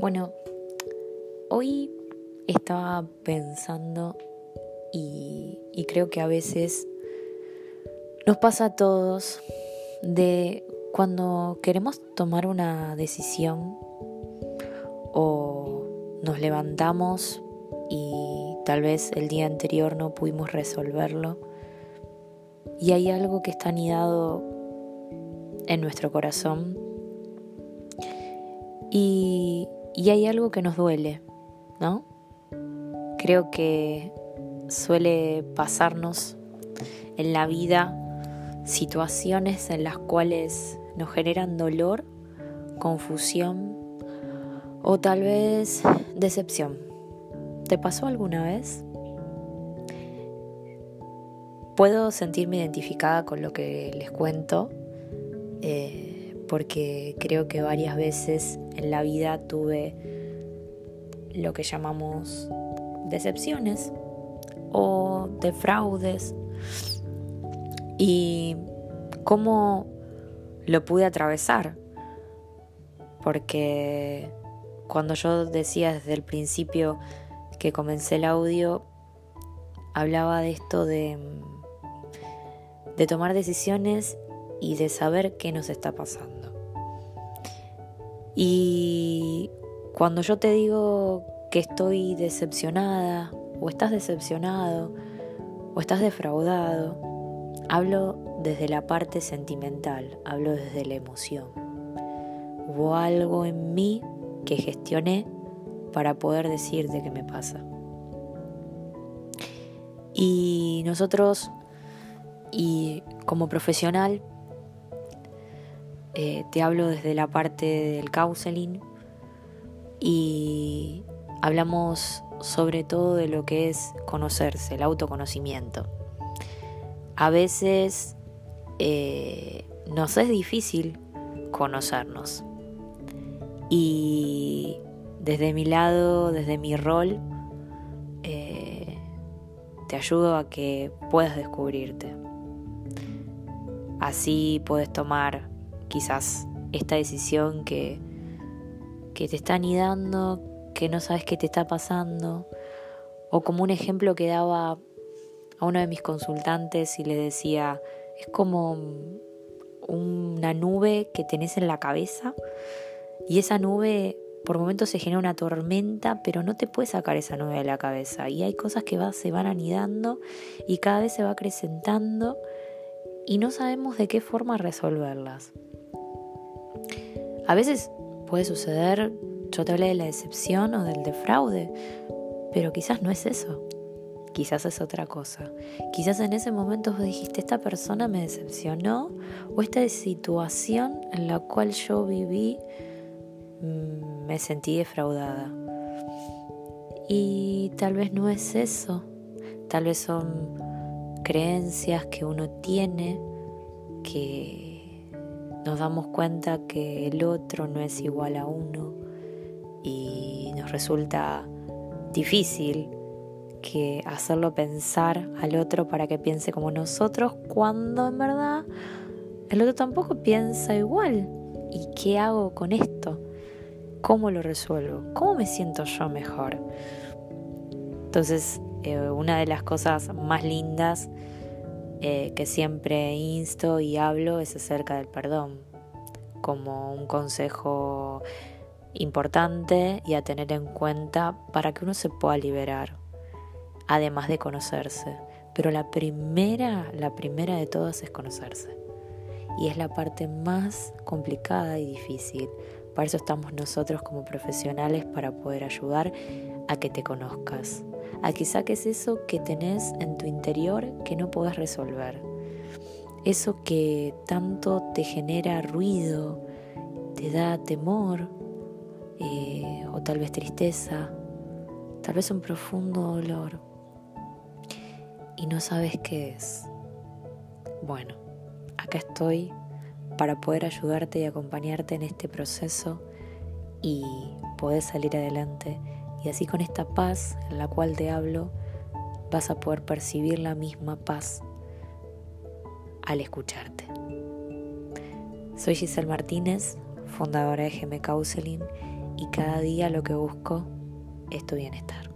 Bueno, hoy estaba pensando y, creo que a veces nos pasa a todos de cuando queremos tomar una decisión o nos levantamos y tal vez el día anterior no pudimos resolverlo y hay algo que está anidado en nuestro corazón. Y y hay algo que nos duele, ¿no? Creo que suele pasarnos en la vida situaciones en las cuales nos generan dolor, confusión o tal vez decepción. ¿Te pasó alguna vez? Puedo sentirme identificada con lo que les cuento. Eh, porque creo que varias veces en la vida tuve lo que llamamos decepciones o defraudes y cómo lo pude atravesar porque cuando yo decía desde el principio que comencé el audio hablaba de esto de tomar decisiones y de saber qué nos está pasando. Y cuando yo te digo que estoy decepcionada, o estás decepcionado, o estás defraudado, hablo desde la parte sentimental, hablo desde la emoción. Hubo algo en mí que gestioné para poder decirte qué me pasa. Y nosotros, y como profesional, eh, te hablo desde la parte del counseling y hablamos sobre todo de lo que es conocerse, el autoconocimiento. A veces eh, nos es difícil conocernos y desde mi lado, desde mi rol, eh, te ayudo a que puedas descubrirte. Así puedes tomar quizás esta decisión que, que te está anidando, que no sabes qué te está pasando, o como un ejemplo que daba a uno de mis consultantes y le decía, es como una nube que tenés en la cabeza y esa nube por momentos se genera una tormenta, pero no te puedes sacar esa nube de la cabeza y hay cosas que se van anidando y cada vez se va acrecentando y no sabemos de qué forma resolverlas. A veces puede suceder, yo te hablé de la decepción o del defraude, pero quizás no es eso. Quizás es otra cosa. Quizás en ese momento vos dijiste, esta persona me decepcionó o esta situación en la cual yo viví mm, me sentí defraudada. Y tal vez no es eso. Tal vez son creencias que uno tiene que nos damos cuenta que el otro no es igual a uno y nos resulta difícil que hacerlo pensar al otro para que piense como nosotros cuando en verdad el otro tampoco piensa igual. ¿Y qué hago con esto? ¿Cómo lo resuelvo? ¿Cómo me siento yo mejor? Entonces, eh, una de las cosas más lindas eh, que siempre insto y hablo es acerca del perdón, como un consejo importante y a tener en cuenta para que uno se pueda liberar, además de conocerse. Pero la primera, la primera de todas es conocerse. Y es la parte más complicada y difícil. Para eso estamos nosotros como profesionales para poder ayudar a que te conozcas, a que saques eso que tenés en tu interior que no podés resolver. Eso que tanto te genera ruido, te da temor eh, o tal vez tristeza, tal vez un profundo dolor y no sabes qué es. Bueno, acá estoy para poder ayudarte y acompañarte en este proceso y poder salir adelante y así con esta paz en la cual te hablo, vas a poder percibir la misma paz al escucharte. Soy Giselle Martínez, fundadora de GM Counseling, y cada día lo que busco es tu bienestar.